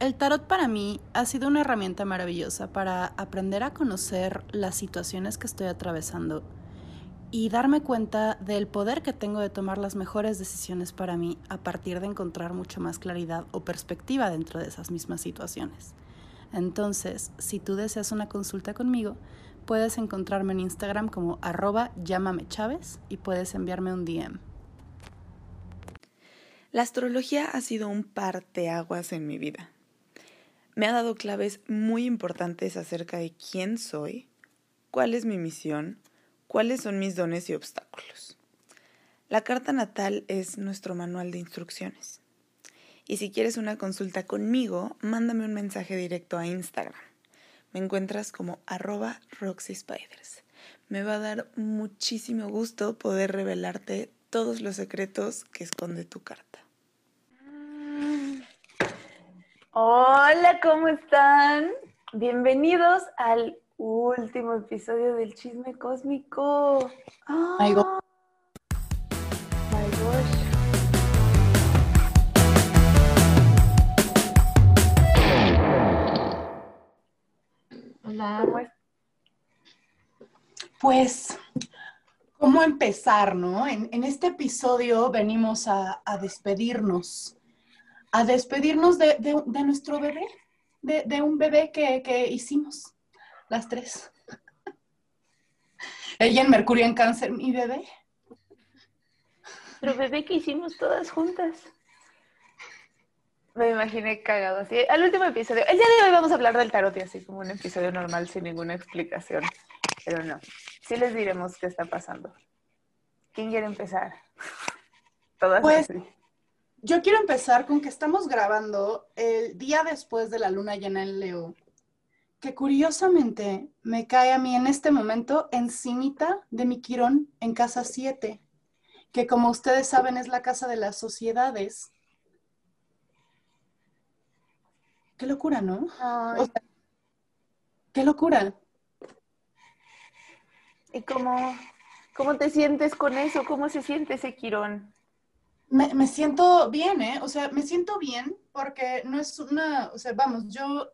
El tarot para mí ha sido una herramienta maravillosa para aprender a conocer las situaciones que estoy atravesando y darme cuenta del poder que tengo de tomar las mejores decisiones para mí a partir de encontrar mucho más claridad o perspectiva dentro de esas mismas situaciones. Entonces, si tú deseas una consulta conmigo, puedes encontrarme en Instagram como arroba llámame Chávez y puedes enviarme un DM. La astrología ha sido un parteaguas en mi vida me ha dado claves muy importantes acerca de quién soy, cuál es mi misión, cuáles son mis dones y obstáculos. La carta natal es nuestro manual de instrucciones. Y si quieres una consulta conmigo, mándame un mensaje directo a Instagram. Me encuentras como arroba roxyspiders. Me va a dar muchísimo gusto poder revelarte todos los secretos que esconde tu carta. Hola, ¿cómo están? Bienvenidos al último episodio del Chisme Cósmico. Oh, my God. My gosh. Hola. ¿Cómo es? Pues, ¿cómo empezar, no? En, este episodio venimos a despedirnos a despedirnos de, nuestro bebé, de, un bebé que, hicimos las tres. Ella en Mercurio en Cáncer, mi bebé. Pero bebé que hicimos todas juntas. Me imaginé cagado así. Al último episodio. El día de hoy vamos a hablar del tarot y así como un episodio normal sin ninguna explicación. Pero no. Sí les diremos qué está pasando. ¿Quién quiere empezar? Todas pues, yo quiero empezar con que estamos grabando el día después de la luna llena en Leo, que curiosamente me cae a mí en este momento encimita de mi Quirón en casa 7, que como ustedes saben es la casa de las sociedades. Qué locura, ¿no? qué locura. ¿Y cómo, cómo te sientes con eso? ¿Cómo se siente ese Quirón? Me, siento bien, ¿eh? O sea, me siento bien porque no es una, o sea, vamos, yo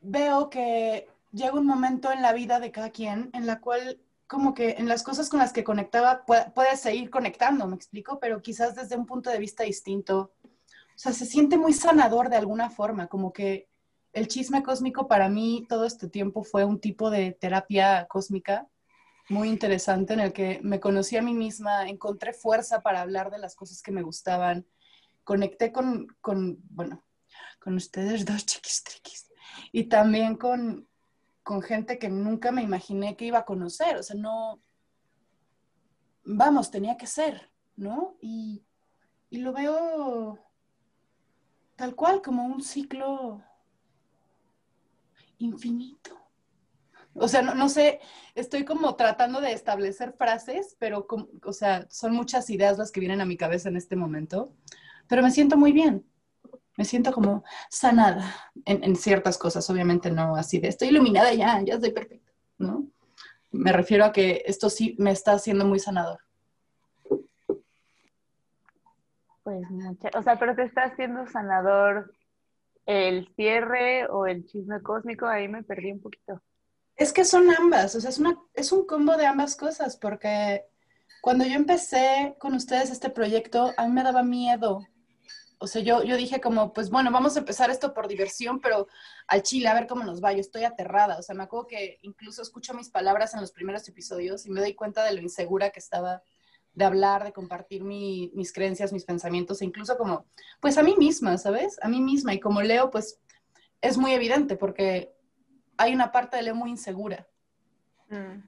veo que llega un momento en la vida de cada quien en la cual como que en las cosas con las que conectaba puedes seguir conectando, me explico, pero quizás desde un punto de vista distinto. O sea, se siente muy sanador de alguna forma, como que el chisme cósmico para mí todo este tiempo fue un tipo de terapia cósmica muy interesante en el que me conocí a mí misma, encontré fuerza para hablar de las cosas que me gustaban, conecté con, con bueno, con ustedes dos chiquis triquis y también con, con gente que nunca me imaginé que iba a conocer, o sea, no, vamos, tenía que ser, ¿no? Y, y lo veo tal cual como un ciclo infinito. O sea, no, sé, estoy como tratando de establecer frases, pero, o sea, son muchas ideas las que vienen a mi cabeza en este momento, pero me siento muy bien. Me siento como sanada en, ciertas cosas, obviamente no así de estoy iluminada ya, ya estoy perfecta, ¿no? Me refiero a que esto sí me está haciendo muy sanador. Pues o sea, pero te está haciendo sanador el cierre o el chisme cósmico, ahí me perdí un poquito. Es que son ambas, o sea, es, una, es un combo de ambas cosas, porque cuando yo empecé con ustedes este proyecto, a mí me daba miedo. O sea, yo, yo dije como, pues bueno, vamos a empezar esto por diversión, pero al chile, a ver cómo nos va. Yo estoy aterrada. O sea, me acuerdo que incluso escucho mis palabras en los primeros episodios y me doy cuenta de lo insegura que estaba de hablar, de compartir mis creencias, mis pensamientos, e incluso como, pues a mí misma, ¿sabes? A mí misma. Y como leo, pues es muy evidente porque hay una parte de Leo muy insegura. Mm.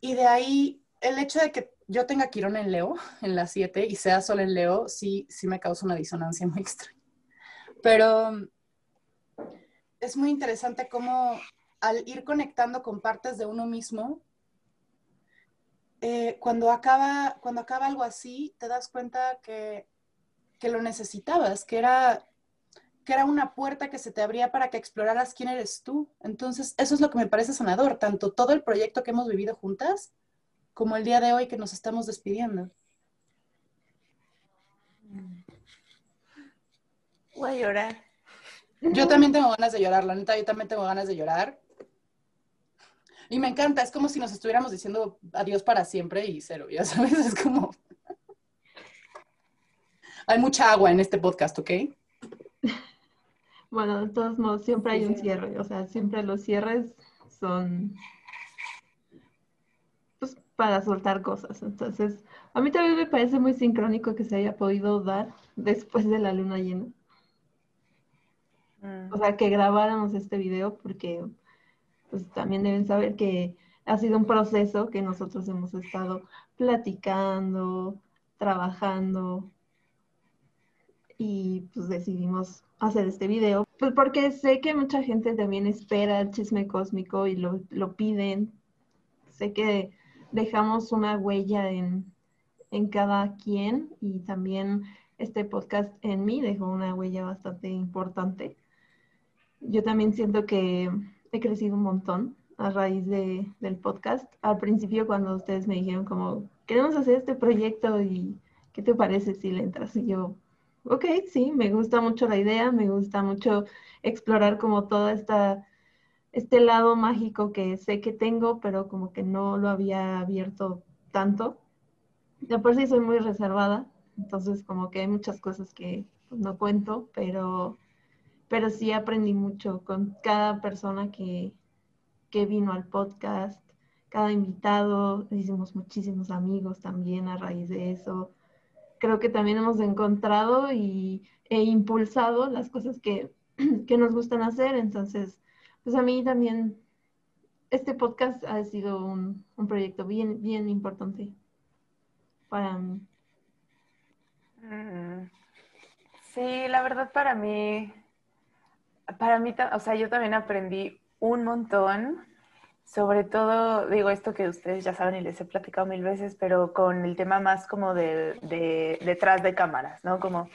Y de ahí, el hecho de que yo tenga Quirón en Leo, en la 7, y sea solo en Leo, sí, sí me causa una disonancia muy extraña. Pero es muy interesante cómo al ir conectando con partes de uno mismo, eh, cuando, acaba, cuando acaba algo así, te das cuenta que, que lo necesitabas, que era que era una puerta que se te abría para que exploraras quién eres tú. Entonces, eso es lo que me parece sanador, tanto todo el proyecto que hemos vivido juntas, como el día de hoy que nos estamos despidiendo. Voy a llorar. Yo también tengo ganas de llorar, la neta, yo también tengo ganas de llorar. Y me encanta, es como si nos estuviéramos diciendo adiós para siempre y cero, ya sabes, es como... Hay mucha agua en este podcast, ¿ok? Bueno, de todos modos, siempre hay un cierre, o sea, siempre los cierres son pues, para soltar cosas. Entonces, a mí también me parece muy sincrónico que se haya podido dar después de la luna llena. Mm. O sea, que grabáramos este video porque pues también deben saber que ha sido un proceso que nosotros hemos estado platicando, trabajando y pues decidimos hacer este video. Pues porque sé que mucha gente también espera el chisme cósmico y lo, lo piden. Sé que dejamos una huella en, en cada quien y también este podcast en mí dejó una huella bastante importante. Yo también siento que he crecido un montón a raíz de, del podcast. Al principio cuando ustedes me dijeron como, queremos hacer este proyecto y ¿qué te parece si le entras? Y yo, ok, sí, me gusta mucho la idea, me gusta mucho explorar como todo esta, este lado mágico que sé que tengo, pero como que no lo había abierto tanto. De por sí soy muy reservada, entonces como que hay muchas cosas que pues, no cuento, pero, pero sí aprendí mucho con cada persona que, que vino al podcast, cada invitado, hicimos muchísimos amigos también a raíz de eso creo que también hemos encontrado y, e impulsado las cosas que, nos gustan hacer. Entonces, pues a mí también este podcast ha sido un, proyecto bien, bien importante para mí. Mm. Sí, la verdad para mí, para mí, o sea, yo también aprendí un montón sobre todo, digo esto que ustedes ya saben y les he platicado mil veces, pero con el tema más como de, detrás de cámaras, ¿no? Como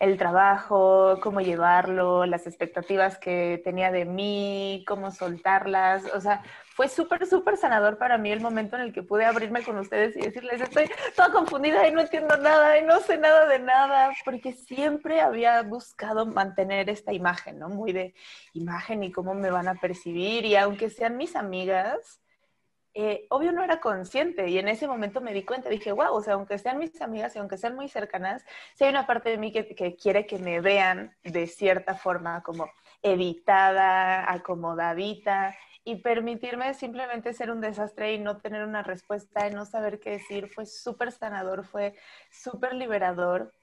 el trabajo, cómo llevarlo, las expectativas que tenía de mí, cómo soltarlas, o sea, fue súper, súper sanador para mí el momento en el que pude abrirme con ustedes y decirles, estoy toda confundida y no entiendo nada y no sé nada de nada, porque siempre había buscado mantener esta imagen, ¿no? Muy de imagen y cómo me van a percibir y aunque sean mis amigas, eh, obvio no era consciente y en ese momento me di cuenta, dije, wow, o sea, aunque sean mis amigas y aunque sean muy cercanas, si hay una parte de mí que, que quiere que me vean de cierta forma como evitada, acomodadita, y permitirme simplemente ser un desastre y no tener una respuesta y no saber qué decir fue súper sanador, fue súper liberador.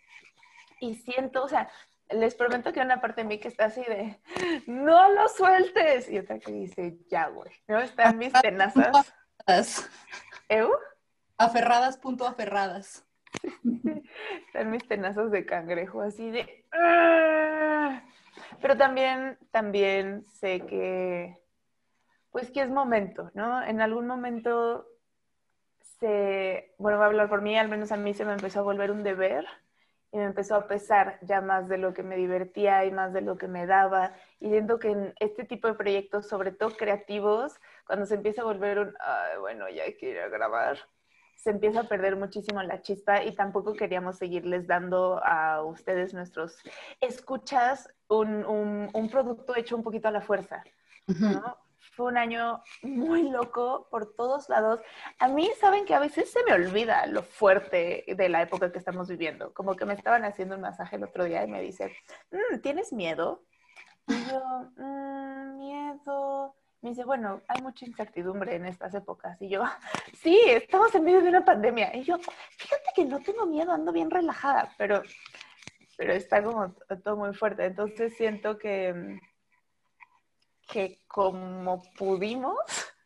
Y siento, o sea, les prometo que hay una parte de mí que está así de, no lo sueltes. Y otra que dice, ya, güey, ¿no? Están mis tenazas. ¿Eu? Aferradas, punto aferradas. Están mis tenazas de cangrejo, así de... ¡ah! Pero también, también sé que pues que es momento, ¿no? En algún momento se, bueno, voy a hablar por mí, al menos a mí se me empezó a volver un deber y me empezó a pesar ya más de lo que me divertía y más de lo que me daba. Y siento que en este tipo de proyectos, sobre todo creativos, cuando se empieza a volver un, Ay, bueno, ya hay que ir a grabar, se empieza a perder muchísimo la chispa y tampoco queríamos seguirles dando a ustedes nuestros escuchas un, un, un producto hecho un poquito a la fuerza. ¿no? Fue un año muy loco por todos lados. A mí, saben que a veces se me olvida lo fuerte de la época que estamos viviendo. Como que me estaban haciendo un masaje el otro día y me dice, mm, ¿tienes miedo? Y yo, mm, miedo. Me dice, bueno, hay mucha incertidumbre en estas épocas. Y yo, sí, estamos en medio de una pandemia. Y yo, fíjate que no tengo miedo, ando bien relajada, pero, pero está como todo muy fuerte. Entonces siento que que como pudimos,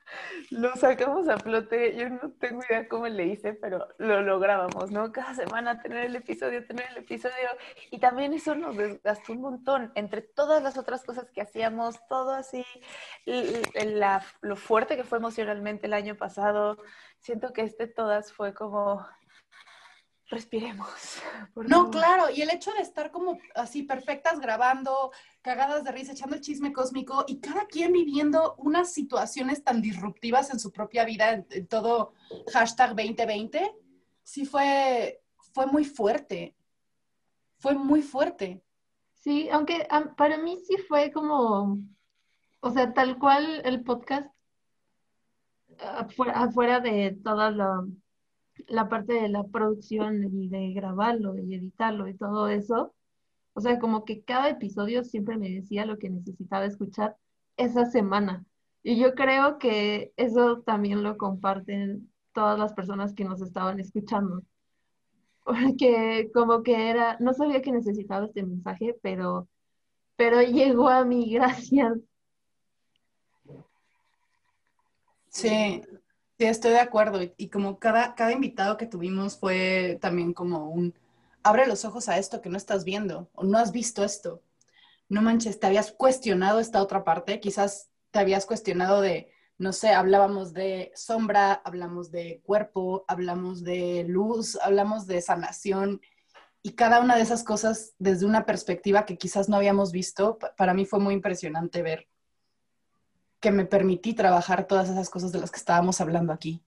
lo sacamos a flote. Yo no tengo idea cómo le hice, pero lo lográbamos, ¿no? Cada semana tener el episodio, tener el episodio. Y también eso nos desgastó un montón. Entre todas las otras cosas que hacíamos, todo así, lo fuerte que fue emocionalmente el año pasado, siento que este todas fue como respiremos. no, claro, y el hecho de estar como así perfectas grabando, cagadas de risa, echando el chisme cósmico y cada quien viviendo unas situaciones tan disruptivas en su propia vida, en, todo hashtag 2020, sí fue, fue muy fuerte. Fue muy fuerte. Sí, aunque para mí sí fue como, o sea, tal cual el podcast, afuera, de toda la, la parte de la producción y de grabarlo y editarlo y todo eso, o sea, como que cada episodio siempre me decía lo que necesitaba escuchar esa semana. Y yo creo que eso también lo comparten todas las personas que nos estaban escuchando. Porque como que era, no sabía que necesitaba este mensaje, pero, pero llegó a mí, gracias. Sí, sí, estoy de acuerdo. Y, como cada, cada invitado que tuvimos fue también como un, abre los ojos a esto que no estás viendo o no has visto esto. No manches, te habías cuestionado esta otra parte, quizás te habías cuestionado de, no sé, hablábamos de sombra, hablamos de cuerpo, hablamos de luz, hablamos de sanación y cada una de esas cosas desde una perspectiva que quizás no habíamos visto, para mí fue muy impresionante ver que me permití trabajar todas esas cosas de las que estábamos hablando aquí.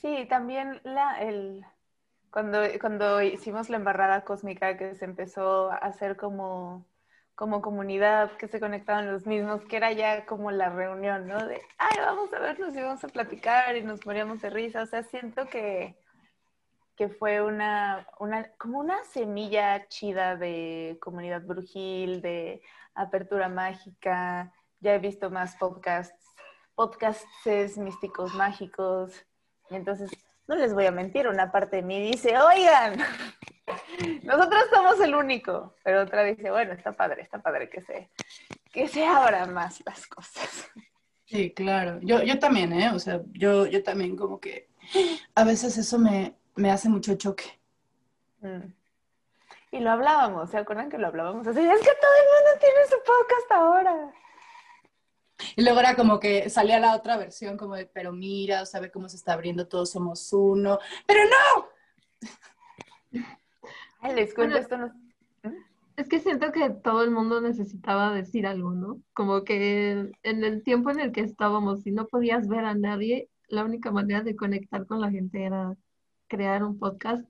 Sí, también la, el, cuando, cuando hicimos la embarrada cósmica que se empezó a hacer como como comunidad, que se conectaban los mismos, que era ya como la reunión, ¿no? De, ay, vamos a vernos y vamos a platicar y nos moríamos de risa. O sea, siento que, que fue una, una, como una semilla chida de comunidad brujil, de apertura mágica. Ya he visto más podcasts, podcasts místicos mágicos. Entonces, no les voy a mentir, una parte de mí dice, oigan, nosotros somos el único, pero otra dice, bueno, está padre, está padre que se, que se abran más las cosas. Sí, claro. Yo, yo también, ¿eh? O sea, yo, yo también como que a veces eso me, me hace mucho choque. Mm. Y lo hablábamos, ¿se acuerdan que lo hablábamos? Así, es que todo el mundo tiene su podcast ahora. Y luego era como que salía la otra versión como de, pero mira, sabe cómo se está abriendo, todos somos uno. Pero no, les cuento esto. ¿Mm? Es que siento que todo el mundo necesitaba decir algo, ¿no? Como que en el tiempo en el que estábamos, si no podías ver a nadie, la única manera de conectar con la gente era crear un podcast,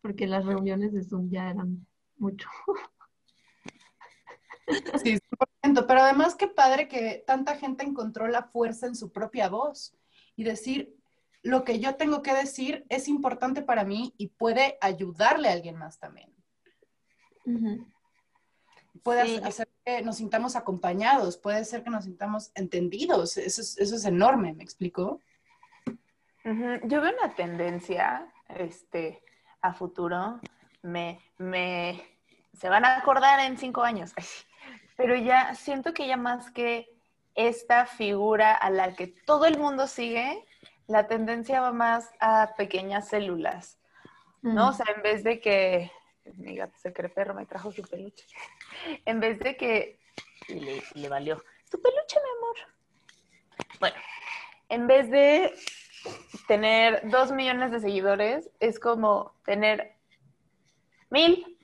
porque las reuniones de Zoom ya eran mucho. Sí, 100%, pero además qué padre que tanta gente encontró la fuerza en su propia voz y decir, lo que yo tengo que decir es importante para mí y puede ayudarle a alguien más también. Puede hacer que nos sintamos acompañados, puede ser que nos sintamos entendidos. Eso es, enorme, ¿me explico? Yo veo una tendencia este, a futuro. Me, me, se van a acordar en cinco años, pero ya siento que ya más que esta figura a la que todo el mundo sigue, la tendencia va más a pequeñas células, ¿no? Mm. O sea, en vez de que, mi gato se cree perro, me trajo su peluche. En vez de que, le, le valió, su peluche, mi amor. Bueno, en vez de tener dos millones de seguidores, es como tener mil,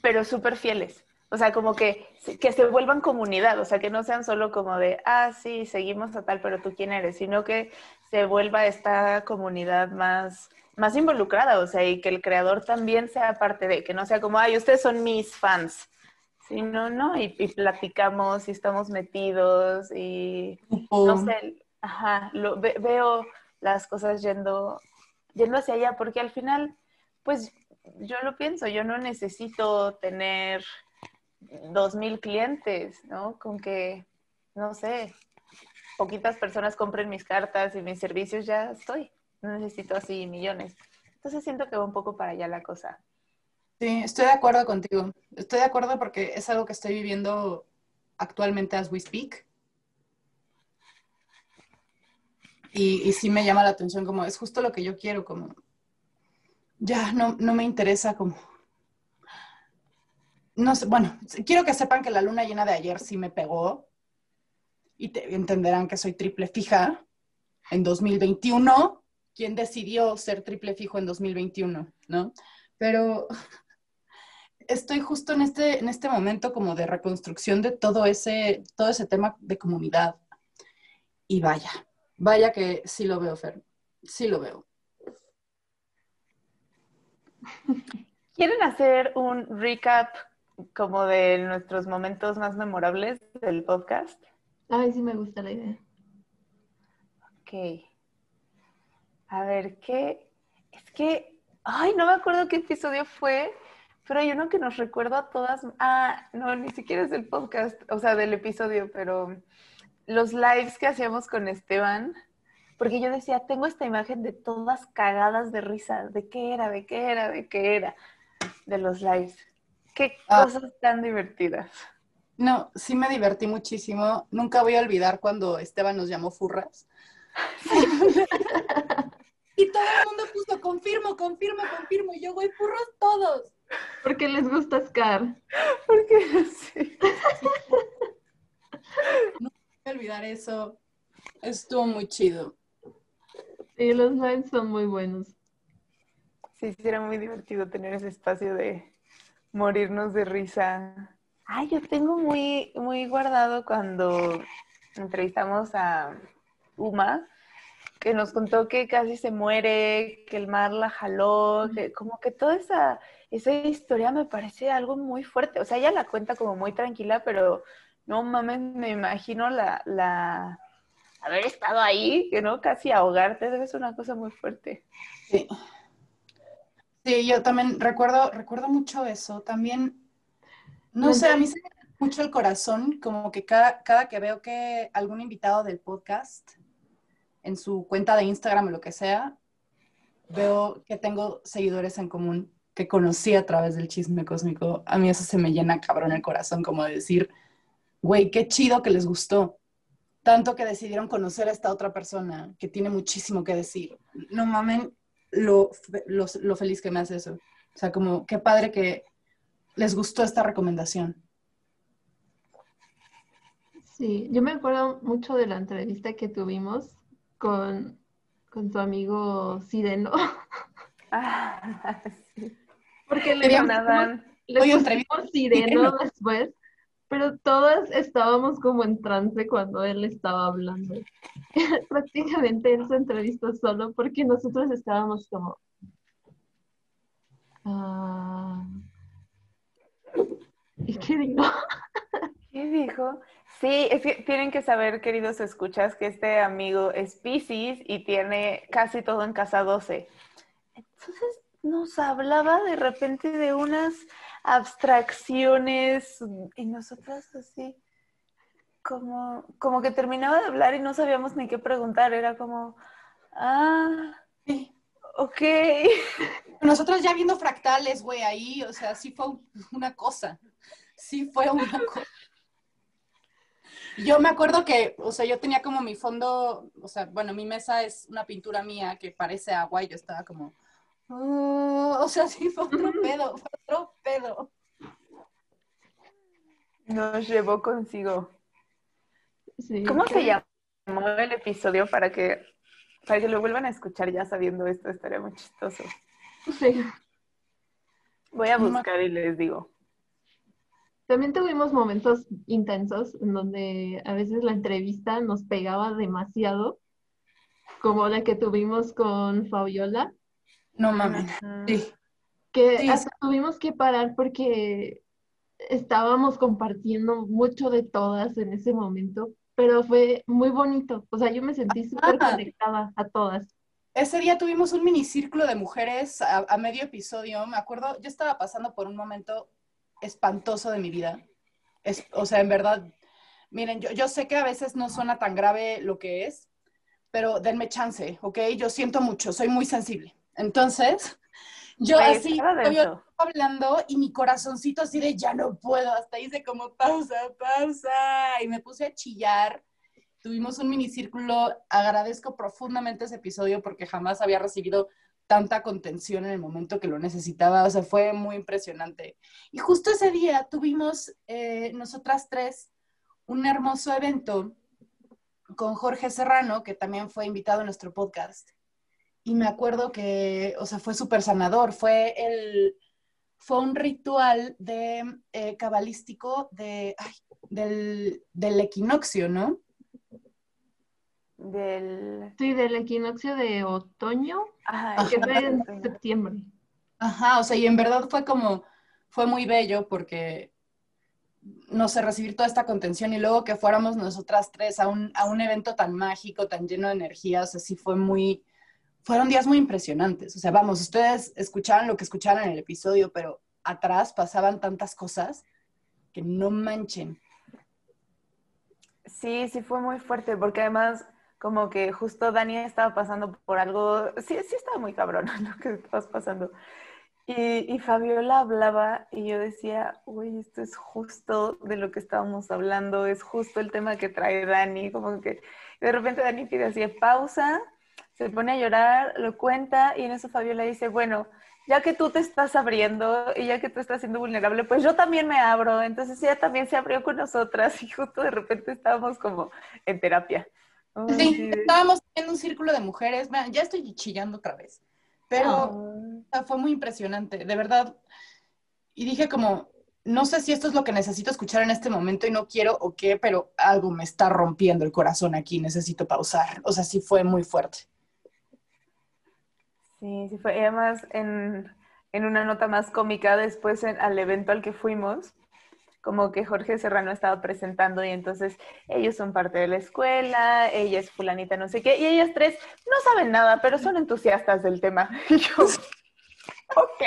pero súper fieles. O sea, como que, que se vuelvan comunidad, o sea, que no sean solo como de, ah, sí, seguimos a tal, pero tú quién eres, sino que se vuelva esta comunidad más, más involucrada, o sea, y que el creador también sea parte de, que no sea como, ay, ustedes son mis fans, sino, ¿no? Y, platicamos y estamos metidos y, no sé, ajá, lo, veo las cosas yendo, yendo hacia allá, porque al final, pues, yo lo pienso, yo no necesito tener dos mil clientes, ¿no? Con que, no sé, poquitas personas compren mis cartas y mis servicios, ya estoy. No necesito así millones. Entonces siento que va un poco para allá la cosa. Sí, estoy de acuerdo contigo. Estoy de acuerdo porque es algo que estoy viviendo actualmente as we speak. Y, y sí me llama la atención como es justo lo que yo quiero, como ya no, no me interesa como no sé, bueno, quiero que sepan que la luna llena de ayer sí me pegó y te, entenderán que soy triple fija en 2021. ¿Quién decidió ser triple fijo en 2021? ¿No? Pero estoy justo en este, en este momento como de reconstrucción de todo ese, todo ese tema de comunidad. Y vaya, vaya que sí lo veo, Fer. Sí lo veo. ¿Quieren hacer un recap como de nuestros momentos más memorables del podcast? Ay, sí me gusta la idea. Ok. A ver, ¿qué? Es que, ay, no me acuerdo qué episodio fue, pero hay uno que nos recuerda a todas. Ah, no, ni siquiera es del podcast, o sea, del episodio, pero los lives que hacíamos con Esteban, porque yo decía, tengo esta imagen de todas cagadas de risa, de qué era, de qué era, de qué era, de los lives. Qué ah. cosas tan divertidas. No, sí me divertí muchísimo. Nunca voy a olvidar cuando Esteban nos llamó furras. y todo el mundo puso confirmo, confirmo, confirmo. Y yo, güey, furros todos. Porque les gusta Scar. Porque sí. No olvidar eso. Estuvo muy chido. Sí, los lives son muy buenos. Sí, sí, era muy divertido tener ese espacio de morirnos de risa. Ay, yo tengo muy, muy guardado cuando entrevistamos a Uma, que nos contó que casi se muere, que el mar la jaló, que como que toda esa, esa historia me parece algo muy fuerte. O sea, ella la cuenta como muy tranquila, pero no mames, me imagino la, la haber estado ahí, que no, casi ahogarte, debe ser una cosa muy fuerte. Sí. Sí, yo también recuerdo, recuerdo mucho eso. También, no sé, a mí se me mucho el corazón, como que cada, cada que veo que algún invitado del podcast en su cuenta de Instagram o lo que sea, veo que tengo seguidores en común que conocí a través del chisme cósmico. A mí eso se me llena cabrón el corazón, como de decir, güey, qué chido que les gustó. Tanto que decidieron conocer a esta otra persona que tiene muchísimo que decir. No mamen lo, lo, feliz que me hace eso. O sea, como qué padre que les gustó esta recomendación. Sí, yo me acuerdo mucho de la entrevista que tuvimos con, con tu amigo Sireno. Ah, sí. Porque le llamaban le Sireno después pero todas estábamos como en trance cuando él estaba hablando. Prácticamente él se entrevistó solo porque nosotros estábamos como... Ah, ¿Y qué dijo? ¿Qué dijo? Sí, es que tienen que saber, queridos escuchas, que este amigo es Pisces y tiene casi todo en casa 12. Entonces nos hablaba de repente de unas abstracciones y nosotras así, como, como que terminaba de hablar y no sabíamos ni qué preguntar, era como, ah, ok. Nosotros ya viendo fractales, güey, ahí, o sea, sí fue una cosa, sí fue una cosa. Yo me acuerdo que, o sea, yo tenía como mi fondo, o sea, bueno, mi mesa es una pintura mía que parece agua y yo estaba como, Oh, o sea, sí fue otro pedo, fue otro pedo. Nos llevó consigo. ¿Cómo se llamó el episodio para que, para que lo vuelvan a escuchar ya sabiendo esto? Estaría muy chistoso. Sí. Voy a buscar y les digo. También tuvimos momentos intensos en donde a veces la entrevista nos pegaba demasiado, como la que tuvimos con Fabiola, no mames. Sí. Que hasta tuvimos que parar porque estábamos compartiendo mucho de todas en ese momento, pero fue muy bonito. O sea, yo me sentí súper conectada a todas. Ese día tuvimos un minicírculo de mujeres a, medio episodio. Me acuerdo, yo estaba pasando por un momento espantoso de mi vida. Es, o sea, en verdad, miren, yo, yo sé que a veces no suena tan grave lo que es, pero denme chance, ¿ok? Yo siento mucho, soy muy sensible. Entonces, yo así, yo hablando y mi corazoncito así de ya no puedo, hasta hice como pausa, pausa, y me puse a chillar. Tuvimos un minicírculo, agradezco profundamente ese episodio porque jamás había recibido tanta contención en el momento que lo necesitaba, o sea, fue muy impresionante. Y justo ese día tuvimos eh, nosotras tres un hermoso evento con Jorge Serrano, que también fue invitado a nuestro podcast y me acuerdo que, o sea, fue súper sanador, fue el, fue un ritual de eh, cabalístico de, del, del, equinoccio, ¿no? Del... Sí, del equinoccio de otoño, que fue en septiembre. Ajá, o sea, y en verdad fue como, fue muy bello porque, no sé, recibir toda esta contención y luego que fuéramos nosotras tres a un, a un evento tan mágico, tan lleno de energía, o sea, sí fue muy, fueron días muy impresionantes. O sea, vamos, ustedes escucharon lo que escucharon en el episodio, pero atrás pasaban tantas cosas que no manchen. Sí, sí fue muy fuerte, porque además como que justo Dani estaba pasando por algo, sí, sí estaba muy cabrón lo que estabas pasando. Y, y, Fabiola hablaba y yo decía, uy, esto es justo de lo que estábamos hablando, es justo el tema que trae Dani, como que de repente Dani pide así, pausa, se pone a llorar, lo cuenta y en eso Fabiola dice, bueno, ya que tú te estás abriendo y ya que tú estás siendo vulnerable, pues yo también me abro. Entonces ella también se abrió con nosotras y justo de repente estábamos como en terapia. sí, estábamos en un círculo de mujeres, ya estoy chillando otra vez. Pero fue muy impresionante, de verdad. Y dije como, no sé si esto es lo que necesito escuchar en este momento y no quiero o qué, pero algo me está rompiendo el corazón aquí, necesito pausar. O sea, sí fue muy fuerte. Sí, sí fue. Y además, en, en una nota más cómica, después al evento al que fuimos, como que Jorge Serrano estaba presentando y entonces ellos son parte de la escuela, ella es fulanita no sé qué, y ellas tres no saben nada, pero son entusiastas del tema. Y yo, ok,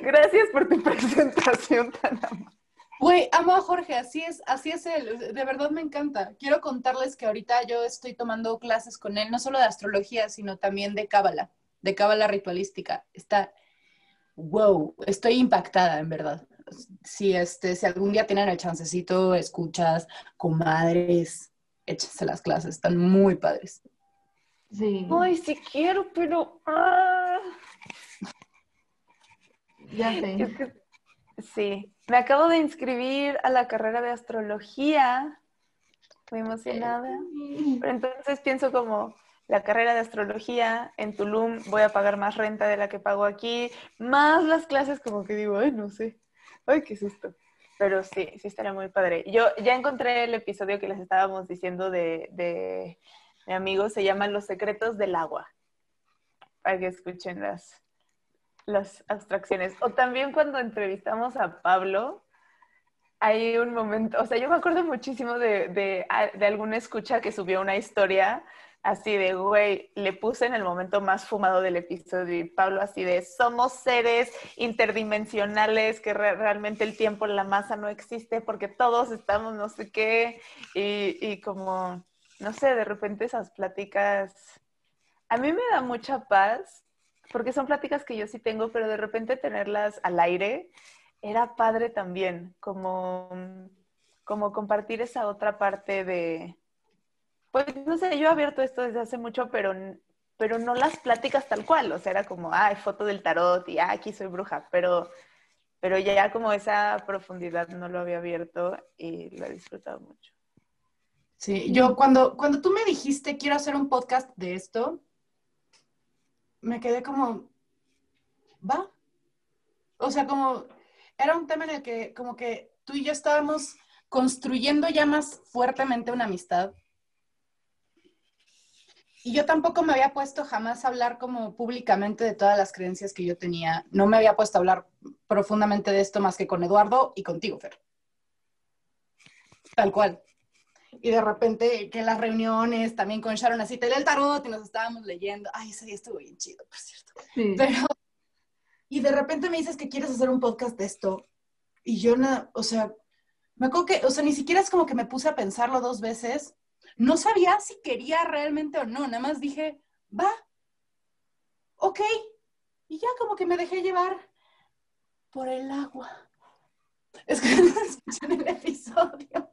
gracias por tu presentación tan amable. Güey, amo a Jorge, así es, así es él, de verdad me encanta. Quiero contarles que ahorita yo estoy tomando clases con él, no solo de astrología, sino también de cábala, de cábala ritualística. Está, wow, estoy impactada, en verdad si, este, si algún día tienen el chancecito, escuchas, comadres, échense las clases, están muy padres. Sí. Ay, sí quiero, pero... Ah. Ya sé. sí, me acabo de inscribir a la carrera de astrología. Muy emocionada. Pero entonces pienso como, la carrera de astrología en Tulum, voy a pagar más renta de la que pago aquí, más las clases como que digo, ay, no sé. Ay, qué susto. Pero sí, sí estaría muy padre. Yo ya encontré el episodio que les estábamos diciendo de, de mi amigo, se llama Los secretos del agua. Para que escuchen las, las abstracciones. O también cuando entrevistamos a Pablo, hay un momento, o sea, yo me acuerdo muchísimo de, de, de alguna escucha que subió una historia así de, güey, le puse en el momento más fumado del episodio y Pablo así de, somos seres interdimensionales que realmente el tiempo, la masa no existe porque todos estamos no sé qué y, y como, no sé, de repente esas pláticas, a mí me da mucha paz porque son pláticas que yo sí tengo, pero de repente tenerlas al aire era padre también, como, como compartir esa otra parte de pues no sé, yo he abierto esto desde hace mucho, pero, pero no las pláticas tal cual. O sea, era como, ah, foto del tarot y ah, aquí soy bruja, pero, pero ya como esa profundidad no lo había abierto y lo he disfrutado mucho. Sí, yo cuando, cuando tú me dijiste quiero hacer un podcast de esto, me quedé como, va. O sea, como era un tema en el que como que tú y yo estábamos construyendo ya más fuertemente una amistad y yo tampoco me había puesto jamás a hablar como públicamente de todas las creencias que yo tenía. No me había puesto a hablar profundamente de esto más que con Eduardo y contigo, Fer. Tal cual. Y de repente que las reuniones también con Sharon así, te lee el tarot y nos estábamos leyendo. Ay, ese día estuvo bien chido, por cierto. Pero, y de repente me dices que quieres hacer un podcast de esto. Y yo, no, o sea, me acuerdo que, o sea, ni siquiera es como que me puse a pensarlo dos veces no sabía si quería realmente o no, nada más dije, va, ok. Y ya como que me dejé llevar por el agua. Es que no escuchan el episodio.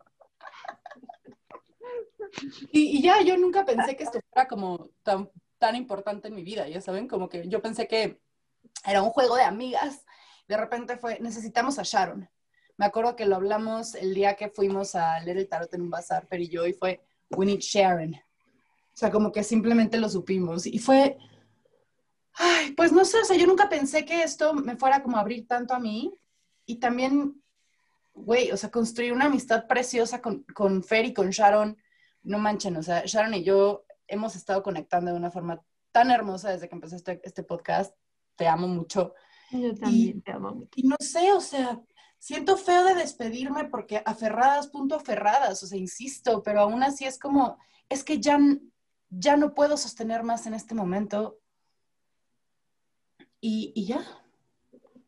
Y, ya yo nunca pensé que esto fuera como tan, tan importante en mi vida, ya saben, como que yo pensé que era un juego de amigas. De repente fue, necesitamos a Sharon. Me acuerdo que lo hablamos el día que fuimos a leer el tarot en un bazar, pero y yo, y fue, we need Sharon. O sea, como que simplemente lo supimos. Y fue, ay, pues no sé, o sea, yo nunca pensé que esto me fuera como a abrir tanto a mí. Y también, güey, o sea, construir una amistad preciosa con, con Fer y con Sharon. No manchen, o sea, Sharon y yo hemos estado conectando de una forma tan hermosa desde que empecé este, este podcast. te amo mucho. Yo también te amo mucho. Y no sé, o sea, siento feo de despedirme porque aferradas, punto aferradas, o sea, insisto, pero aún así es como, es que ya, ya no puedo sostener más en este momento. Y, y ya.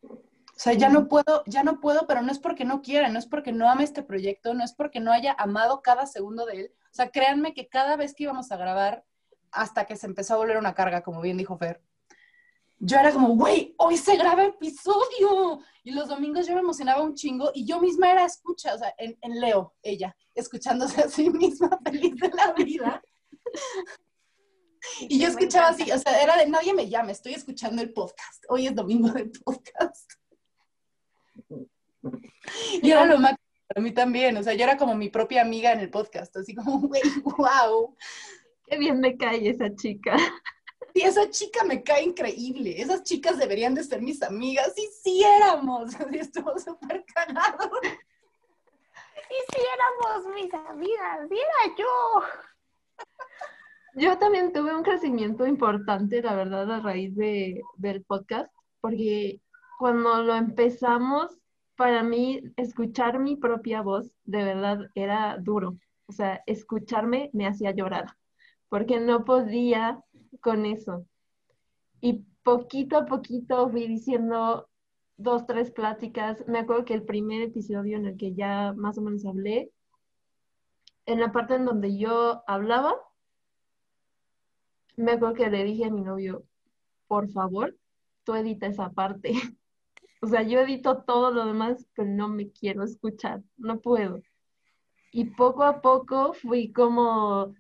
O sea, ya no puedo, ya no puedo, pero no es porque no quiera, no es porque no ame este proyecto, no es porque no haya amado cada segundo de él. O sea, créanme que cada vez que íbamos a grabar, hasta que se empezó a volver una carga, como bien dijo Fer, yo era como, güey, hoy se graba episodio. Y los domingos yo me emocionaba un chingo y yo misma era escucha, o sea, en, en Leo, ella, escuchándose a sí misma feliz de la vida. Y yo escuchaba así, o sea, era de nadie me llame, estoy escuchando el podcast. Hoy es domingo de podcast. Y era lo máximo para mí también, o sea, yo era como mi propia amiga en el podcast, así como, güey, wow. Qué bien me cae esa chica. Sí, esa chica me cae increíble. Esas chicas deberían de ser mis amigas. Y sí éramos. Así estuvo súper cagado. Y si éramos mis amigas, y era yo. Yo también tuve un crecimiento importante, la verdad, a raíz de, del podcast, porque cuando lo empezamos, para mí, escuchar mi propia voz, de verdad, era duro. O sea, escucharme me hacía llorar, porque no podía con eso. Y poquito a poquito fui diciendo dos, tres pláticas. Me acuerdo que el primer episodio en el que ya más o menos hablé, en la parte en donde yo hablaba, me acuerdo que le dije a mi novio, por favor, tú edita esa parte. o sea, yo edito todo lo demás, pero no me quiero escuchar, no puedo. Y poco a poco fui como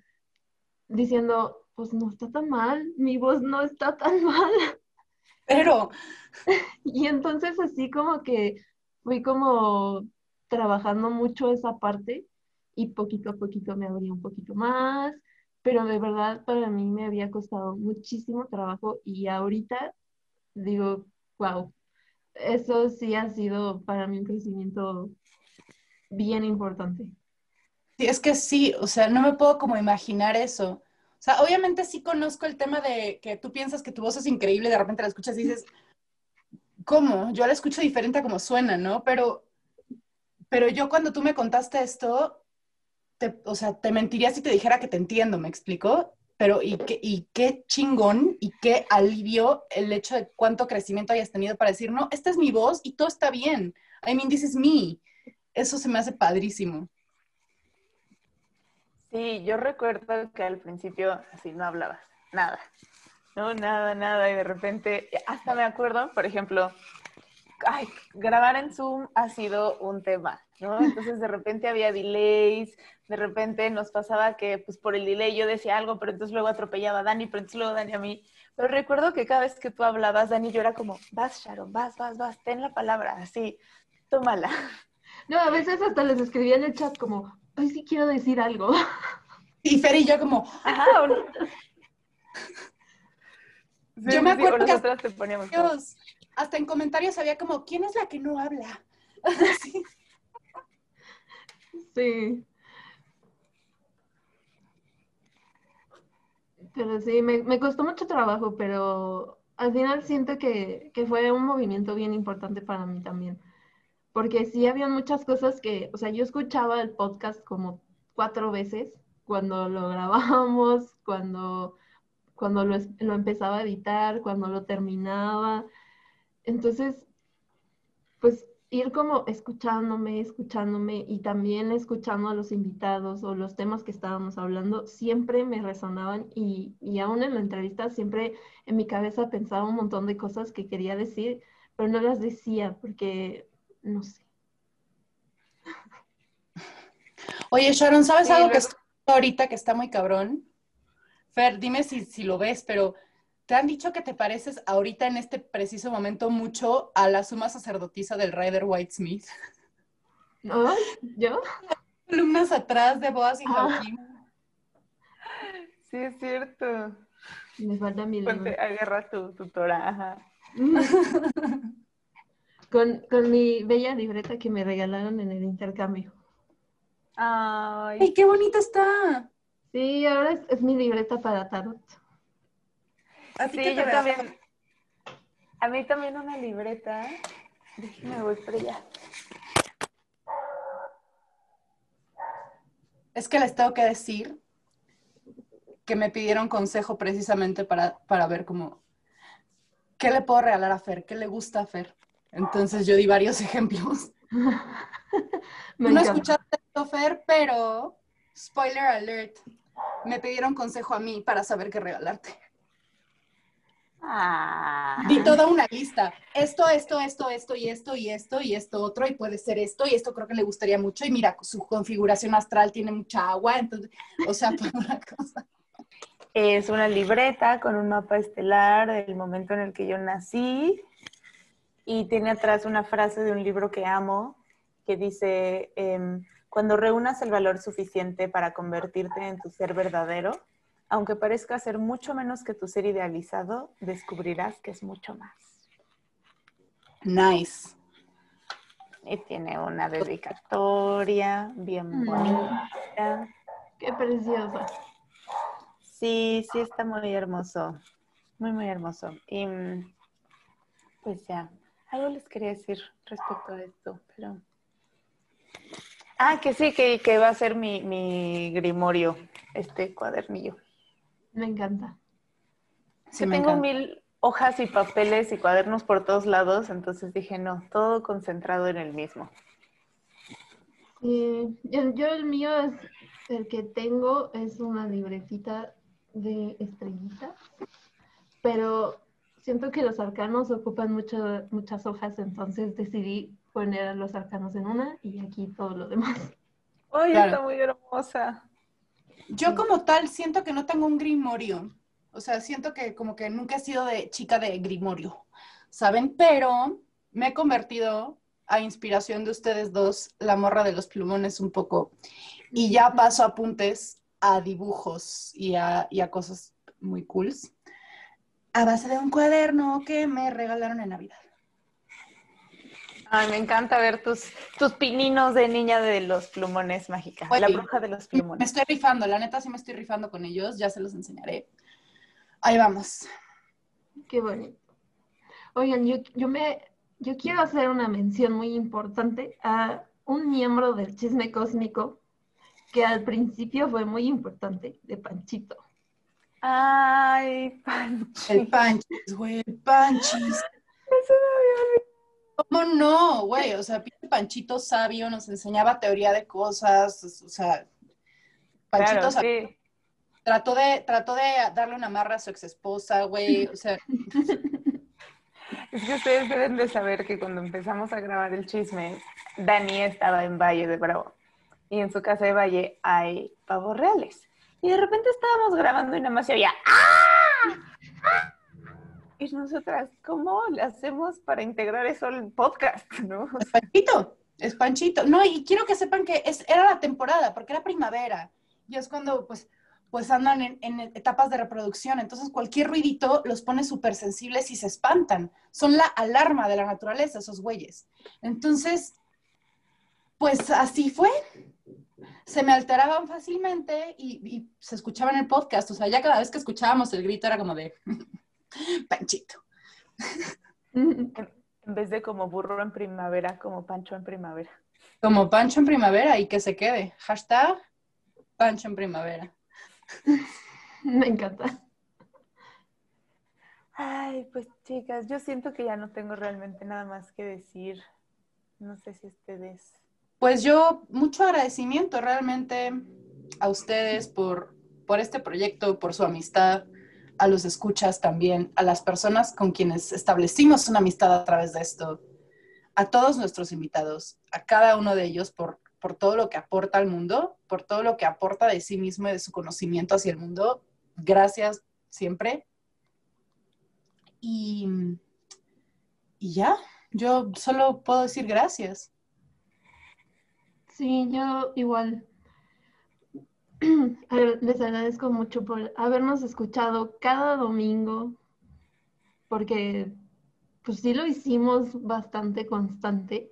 diciendo, pues no está tan mal, mi voz no está tan mal. Pero. Y entonces así como que fui como trabajando mucho esa parte y poquito a poquito me abrí un poquito más, pero de verdad para mí me había costado muchísimo trabajo y ahorita digo, wow, eso sí ha sido para mí un crecimiento bien importante. Sí, es que sí, o sea, no me puedo como imaginar eso. O sea, obviamente sí conozco el tema de que tú piensas que tu voz es increíble, de repente la escuchas y dices, ¿cómo? Yo la escucho diferente a como suena, ¿no? Pero, pero yo cuando tú me contaste esto, te, o sea, te mentiría si te dijera que te entiendo, ¿me explico? Pero y qué, y qué chingón y qué alivio el hecho de cuánto crecimiento hayas tenido para decir, no, esta es mi voz y todo está bien. I mean, this is me. Eso se me hace padrísimo. Sí, yo recuerdo que al principio así no hablabas, nada, no, nada, nada, y de repente, hasta me acuerdo, por ejemplo, grabar en Zoom ha sido un tema, ¿no? Entonces de repente había delays, de repente nos pasaba que pues por el delay yo decía algo, pero entonces luego atropellaba a Dani, pero entonces luego Dani a mí. Pero recuerdo que cada vez que tú hablabas, Dani, yo era como, vas Sharon, vas, vas, vas, ten la palabra, así, tómala. No, a veces hasta les escribía en el chat como, hoy sí quiero decir algo. Y Fer y yo como, ajá, yo me acuerdo que hasta, te poníamos Dios, hasta en comentarios había como, ¿quién es la que no habla? sí. sí. Pero sí, me, me, costó mucho trabajo, pero al final siento que, que fue un movimiento bien importante para mí también porque sí había muchas cosas que, o sea, yo escuchaba el podcast como cuatro veces cuando lo grabábamos, cuando, cuando lo, lo, empezaba a editar, cuando lo terminaba. Entonces, pues ir como escuchándome, escuchándome y también escuchando a los invitados o los temas que estábamos hablando, siempre me resonaban y, y aún en la entrevista siempre en mi cabeza pensaba un montón de cosas que quería decir, pero no las decía porque no sé. Oye, Sharon, ¿sabes algo que estoy ahorita que está muy cabrón? Fer, dime si, si lo ves, pero ¿te han dicho que te pareces ahorita en este preciso momento mucho a la suma sacerdotisa del Rider White Smith? ¿No? ¿Yo? Columnas atrás de Boas y ah. Joaquín. Sí, es cierto. Me falta mi agarra tu, tu toraja. con, con mi bella libreta que me regalaron en el intercambio. Ay, qué bonita está. Sí, ahora es, mi libreta para tarot. Así sí, yo también. A mí también una libreta. Déjeme voy para allá. Es que les tengo que decir que me pidieron consejo precisamente para, para ver cómo, ¿qué le puedo regalar a Fer? ¿Qué le gusta a Fer? Entonces yo di varios ejemplos. no escuchaste esto, Fer, pero spoiler alert, me pidieron consejo a mí para saber qué regalarte. Ah. Di toda una lista. Esto, esto, esto, esto y esto y esto y esto otro y puede ser esto y esto creo que le gustaría mucho y mira, su configuración astral tiene mucha agua, entonces, o sea, por una cosa. Es una libreta con un mapa estelar del momento en el que yo nací y tiene atrás una frase de un libro que amo que dice, em, cuando reúnas el valor suficiente para convertirte en tu ser verdadero, aunque parezca ser mucho menos que tu ser idealizado, descubrirás que es mucho más. Nice. Y tiene una dedicatoria bien mm. bonita. Qué preciosa. Sí, sí está muy hermoso. Muy, muy hermoso. Y pues ya, algo les quería decir respecto a esto, pero... Ah, que sí, que, que va a ser mi, mi grimorio, este cuadernillo. Me encanta. Sí, tengo mil hojas y papeles y cuadernos por todos lados, entonces dije, no, todo concentrado en el mismo. Sí, yo el mío es, el que tengo es una libretita de estrellitas, pero siento que los arcanos ocupan mucho, muchas hojas, entonces decidí poner a los arcanos en una y aquí todo lo demás. ¡Ay, está muy hermosa! Yo como tal siento que no tengo un grimorio, o sea, siento que como que nunca he sido de chica de grimorio, ¿saben? Pero me he convertido a inspiración de ustedes dos, la morra de los plumones un poco, y ya paso apuntes a dibujos y a, cosas muy cools a base de un cuaderno que me regalaron en Navidad. Ay, me encanta ver tus, tus pininos de niña de los plumones mágicas. la bruja de los plumones. Me estoy rifando, la neta sí me estoy rifando con ellos, ya se los enseñaré. Ahí vamos. Qué bonito. Oigan, yo, yo me yo quiero hacer una mención muy importante a un miembro del chisme cósmico que al principio fue muy importante, de Panchito. Ay, Panchis. El Panchis, güey, el Panchis. Eso me ¿Cómo no, güey? O sea, Panchito sabio nos enseñaba teoría de cosas, o sea, Panchito sí. trató de, trató de darle una marra a su ex esposa, güey, o sea. Es que ustedes deben de saber que cuando empezamos a grabar el chisme, Dani estaba en Valle de Bravo y en su casa de Valle hay pavos reales. Y de repente estábamos grabando y nada más se oía ¡Ah! ¡Ah! Y nosotras, ¿cómo le hacemos para integrar eso al podcast? ¿no? Es Panchito, es Panchito. No, y quiero que sepan que es, era la temporada, porque era primavera. Y es cuando, pues, pues andan en, en, etapas de reproducción. Entonces, cualquier ruidito los pone súper sensibles y se espantan. Son la alarma de la naturaleza, esos güeyes. Entonces, pues así fue se me alteraban fácilmente y, se escuchaba en el podcast. O sea, ya cada vez que escuchábamos el grito era como de Panchito. En vez de como burro en primavera, como Pancho en primavera. Como Pancho en primavera y que se quede. Hashtag Pancho en primavera. Me encanta. Ay, pues chicas, yo siento que ya no tengo realmente nada más que decir. No sé si ustedes pues yo, mucho agradecimiento realmente a ustedes por, por este proyecto, por su amistad, a los escuchas también, a las personas con quienes establecimos una amistad a través de esto, a todos nuestros invitados, a cada uno de ellos por, por todo lo que aporta al mundo, por todo lo que aporta de sí mismo y de su conocimiento hacia el mundo. Gracias siempre. Y, y ya, yo solo puedo decir gracias. Sí, yo igual les agradezco mucho por habernos escuchado cada domingo, porque pues sí lo hicimos bastante constante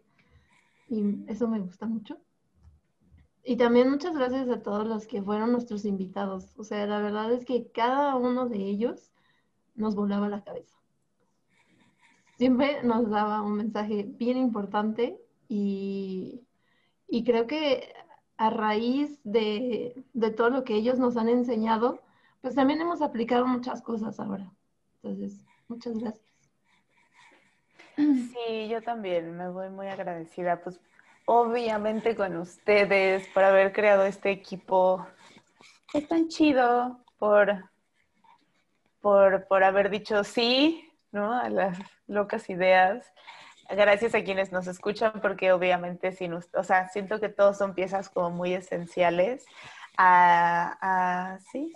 y eso me gusta mucho. Y también muchas gracias a todos los que fueron nuestros invitados. O sea, la verdad es que cada uno de ellos nos volaba la cabeza. siempre nos daba un mensaje bien importante y, y creo que a raíz de, de, todo lo que ellos nos han enseñado, pues también hemos aplicado muchas cosas ahora. Entonces, muchas gracias. Sí, yo también me voy muy agradecida, pues obviamente con ustedes por haber creado este equipo. Es tan chido por, por, por haber dicho sí, ¿no? A las locas ideas. Gracias a quienes nos escuchan, porque obviamente sin, o sea, siento que todos son piezas como muy esenciales. A, sí.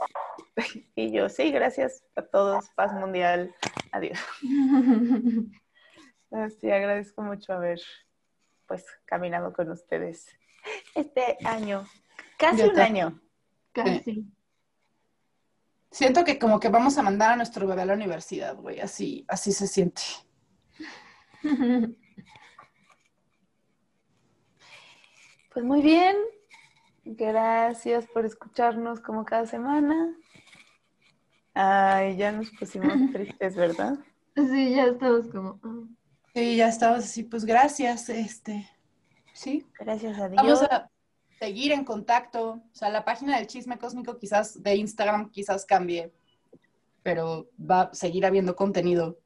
Y yo, sí, gracias a todos. Paz mundial. Adiós. Sí, agradezco mucho haber pues caminado con ustedes este año. Casi un año. Casi. Siento que como que vamos a mandar a nuestro bebé a la universidad, güey. Así, así se siente. Pues muy bien. Gracias por escucharnos como cada semana. Ay, ya nos pusimos tristes, ¿verdad? Sí, ya estamos como. Sí, ya estamos así, pues gracias, este. Sí. Gracias a Dios. Vamos a seguir en contacto. O sea, la página del chisme cósmico quizás de Instagram quizás cambie, pero va a seguir habiendo contenido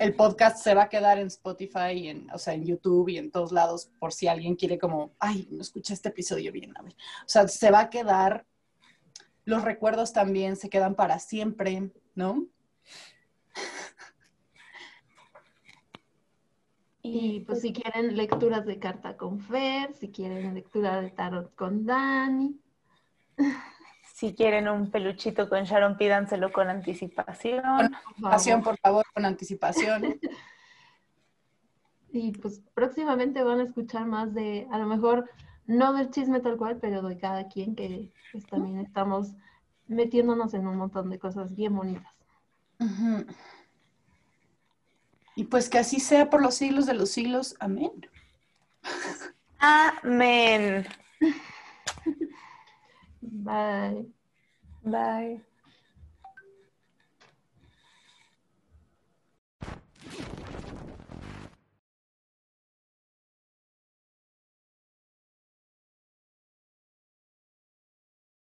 el podcast se va a quedar en Spotify, en, o sea, en YouTube y en todos lados, por si alguien quiere como, ay, no escuché este episodio bien, a ver. O sea, se va a quedar, los recuerdos también se quedan para siempre, ¿no? Y pues si quieren lecturas de carta con Fer, si quieren lectura de tarot con Dani. Si quieren un peluchito con Sharon, pídanselo con anticipación. Con anticipación, por favor, con anticipación. Y pues próximamente van a escuchar más de, a lo mejor no del chisme tal cual, pero de cada quien que pues también estamos metiéndonos en un montón de cosas bien bonitas. Y pues que así sea por los siglos de los siglos. Amén. Amén. Bye. Bye.